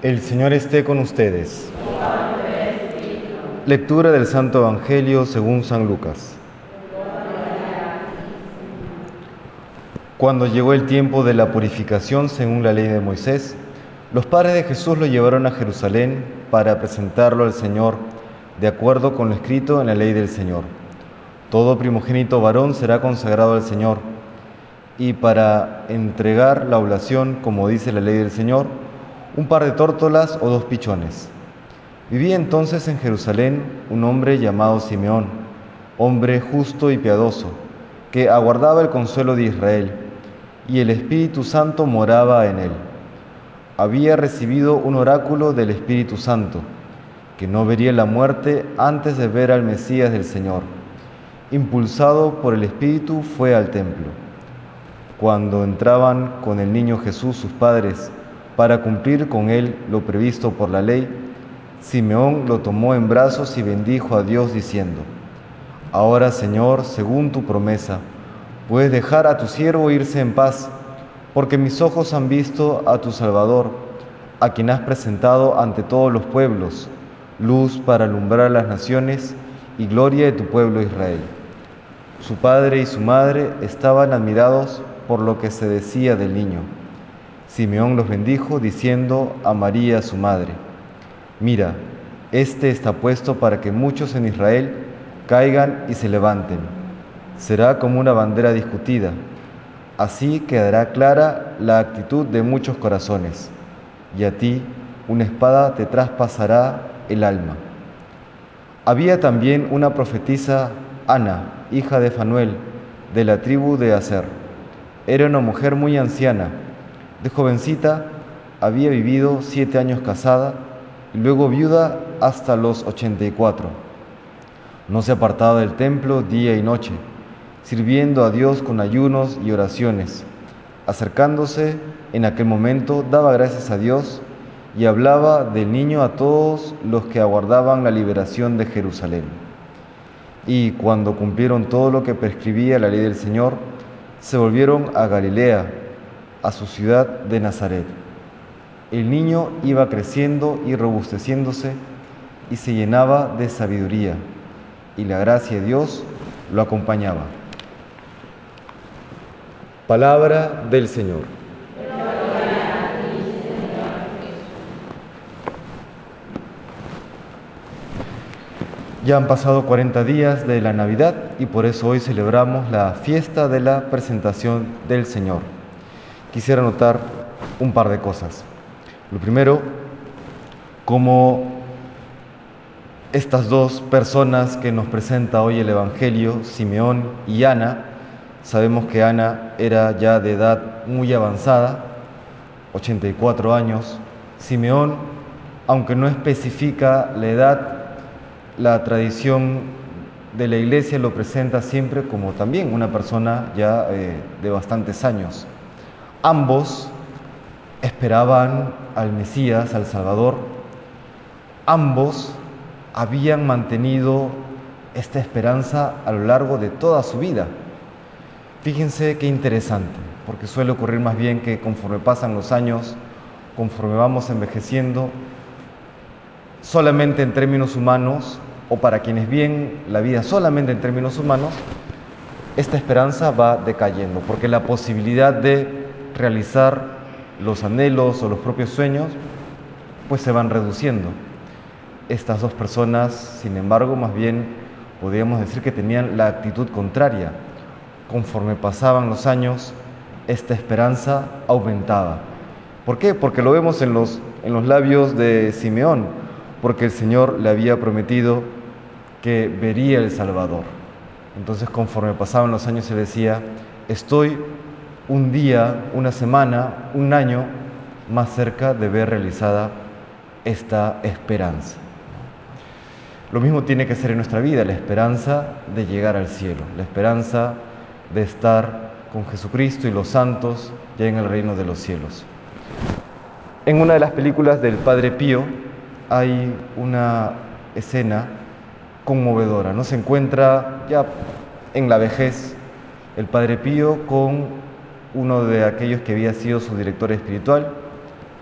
El Señor esté con ustedes. Lectura del Santo Evangelio según San Lucas. Cuando llegó el tiempo de la purificación según la ley de Moisés, los padres de Jesús lo llevaron a Jerusalén para presentarlo al Señor de acuerdo con lo escrito en la ley del Señor. Todo primogénito varón será consagrado al Señor y para entregar la oblación, como dice la ley del Señor, un par de tórtolas o dos pichones. Vivía entonces en Jerusalén un hombre llamado Simeón, hombre justo y piadoso, que aguardaba el consuelo de Israel, y el Espíritu Santo moraba en él. Había recibido un oráculo del Espíritu Santo, que no vería la muerte antes de ver al Mesías del Señor. Impulsado por el Espíritu fue al templo. Cuando entraban con el niño Jesús sus padres, para cumplir con él lo previsto por la ley, Simeón lo tomó en brazos y bendijo a Dios diciendo, Ahora Señor, según tu promesa, puedes dejar a tu siervo irse en paz, porque mis ojos han visto a tu Salvador, a quien has presentado ante todos los pueblos, luz para alumbrar las naciones y gloria de tu pueblo Israel. Su padre y su madre estaban admirados por lo que se decía del niño. Simeón los bendijo diciendo a María su madre, mira, este está puesto para que muchos en Israel caigan y se levanten. Será como una bandera discutida. Así quedará clara la actitud de muchos corazones, y a ti una espada te traspasará el alma. Había también una profetisa, Ana, hija de Fanuel, de la tribu de Aser. Era una mujer muy anciana de jovencita había vivido siete años casada y luego viuda hasta los 84. No se apartaba del templo día y noche, sirviendo a Dios con ayunos y oraciones. Acercándose en aquel momento, daba gracias a Dios y hablaba del niño a todos los que aguardaban la liberación de Jerusalén. Y cuando cumplieron todo lo que prescribía la ley del Señor, se volvieron a Galilea a su ciudad de Nazaret. El niño iba creciendo y robusteciéndose y se llenaba de sabiduría, y la gracia de Dios lo acompañaba. Palabra del Señor. Ya han pasado 40 días de la Navidad y por eso hoy celebramos la fiesta de la presentación del Señor quisiera notar un par de cosas. Lo primero, como estas dos personas que nos presenta hoy el Evangelio, Simeón y Ana, sabemos que Ana era ya de edad muy avanzada, 84 años. Simeón, aunque no especifica la edad, la tradición de la iglesia lo presenta siempre como también una persona ya eh, de bastantes años. Ambos esperaban al Mesías, al Salvador. Ambos habían mantenido esta esperanza a lo largo de toda su vida. Fíjense qué interesante, porque suele ocurrir más bien que conforme pasan los años, conforme vamos envejeciendo, solamente en términos humanos, o para quienes ven la vida solamente en términos humanos, esta esperanza va decayendo, porque la posibilidad de realizar los anhelos o los propios sueños, pues se van reduciendo. Estas dos personas, sin embargo, más bien podríamos decir que tenían la actitud contraria. Conforme pasaban los años, esta esperanza aumentaba. ¿Por qué? Porque lo vemos en los, en los labios de Simeón, porque el Señor le había prometido que vería el Salvador. Entonces, conforme pasaban los años, se decía, estoy un día, una semana, un año más cerca de ver realizada esta esperanza. Lo mismo tiene que ser en nuestra vida, la esperanza de llegar al cielo, la esperanza de estar con Jesucristo y los santos ya en el reino de los cielos. En una de las películas del Padre Pío hay una escena conmovedora, ¿no? Se encuentra ya en la vejez el Padre Pío con uno de aquellos que había sido su director espiritual,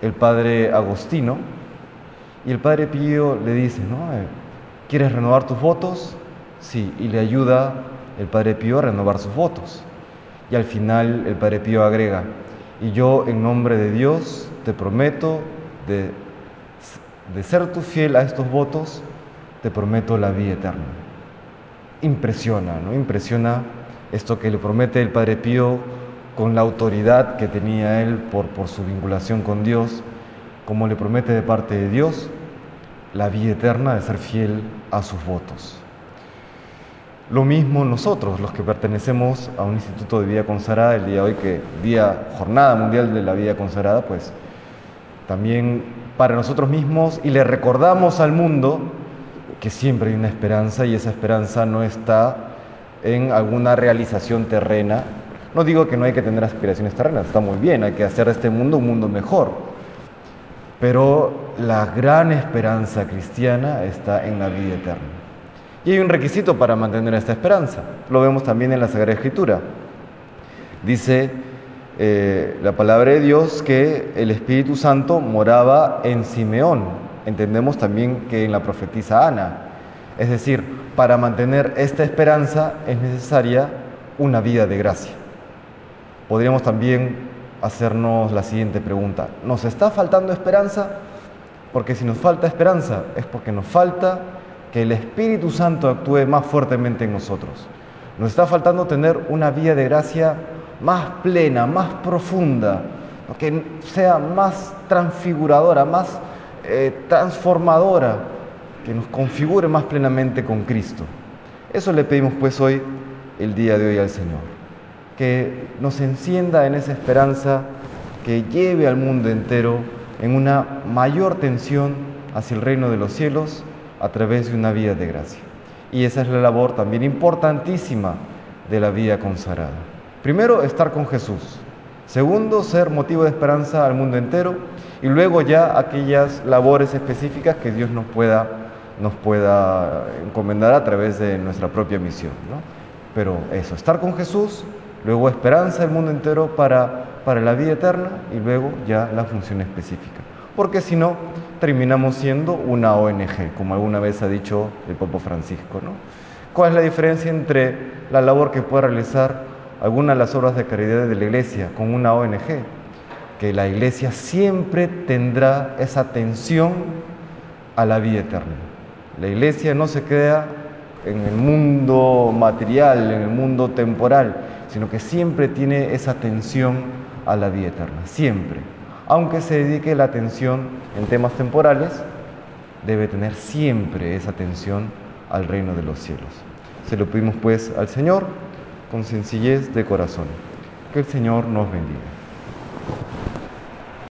el padre Agostino y el padre Pío le dice, ¿no? Eh, ¿Quieres renovar tus votos? Sí, y le ayuda el padre Pío a renovar sus votos. Y al final el padre Pío agrega, y yo en nombre de Dios te prometo de, ser tu fiel a estos votos, te prometo la vida eterna. Impresiona, ¿no? Impresiona esto que le promete el Padre Pío con la autoridad que tenía él por, su vinculación con Dios, como le promete de parte de Dios la vida eterna de ser fiel a sus votos. Lo mismo nosotros, los que pertenecemos a un instituto de vida consagrada, el día de hoy que día Jornada Mundial de la Vida Consagrada, pues también para nosotros mismos y le recordamos al mundo que siempre hay una esperanza y esa esperanza no está en alguna realización terrena. No digo que no hay que tener aspiraciones terrenas, está muy bien, hay que hacer de este mundo un mundo mejor. Pero la gran esperanza cristiana está en la vida eterna. Y hay un requisito para mantener esta esperanza. Lo vemos también en la Sagrada Escritura. Dice eh, la palabra de Dios que el Espíritu Santo moraba en Simeón. Entendemos también que en la profetisa Ana. Es decir, para mantener esta esperanza es necesaria una vida de gracia. Podríamos también hacernos la siguiente pregunta. ¿Nos está faltando esperanza? Porque si nos falta esperanza es porque nos falta que el Espíritu Santo actúe más fuertemente en nosotros. Nos está faltando tener una vida de gracia más plena, más profunda, que sea más transfiguradora, más eh, transformadora que nos configure más plenamente con Cristo. Eso le pedimos pues hoy, el día de hoy al Señor, que nos encienda en esa esperanza que lleve al mundo entero en una mayor tensión hacia el reino de los cielos a través de una vida de gracia. Y esa es la labor también importantísima de la vida consagrada. Primero, estar con Jesús. Segundo, ser motivo de esperanza al mundo entero. Y luego ya aquellas labores específicas que Dios nos pueda nos pueda encomendar a través de nuestra propia misión. ¿no? Pero eso, estar con Jesús, luego esperanza del mundo entero para, para la vida eterna y luego ya la función específica. Porque si no, terminamos siendo una ONG, como alguna vez ha dicho el Papa Francisco. ¿no? ¿Cuál es la diferencia entre la labor que puede realizar alguna de las obras de caridad de la Iglesia con una ONG? Que la Iglesia siempre tendrá esa atención a la vida eterna. La iglesia no se queda en el mundo material, en el mundo temporal, sino que siempre tiene esa atención a la vida eterna, siempre. Aunque se dedique la atención en temas temporales, debe tener siempre esa atención al reino de los cielos. Se lo pedimos pues al Señor con sencillez de corazón. Que el Señor nos bendiga.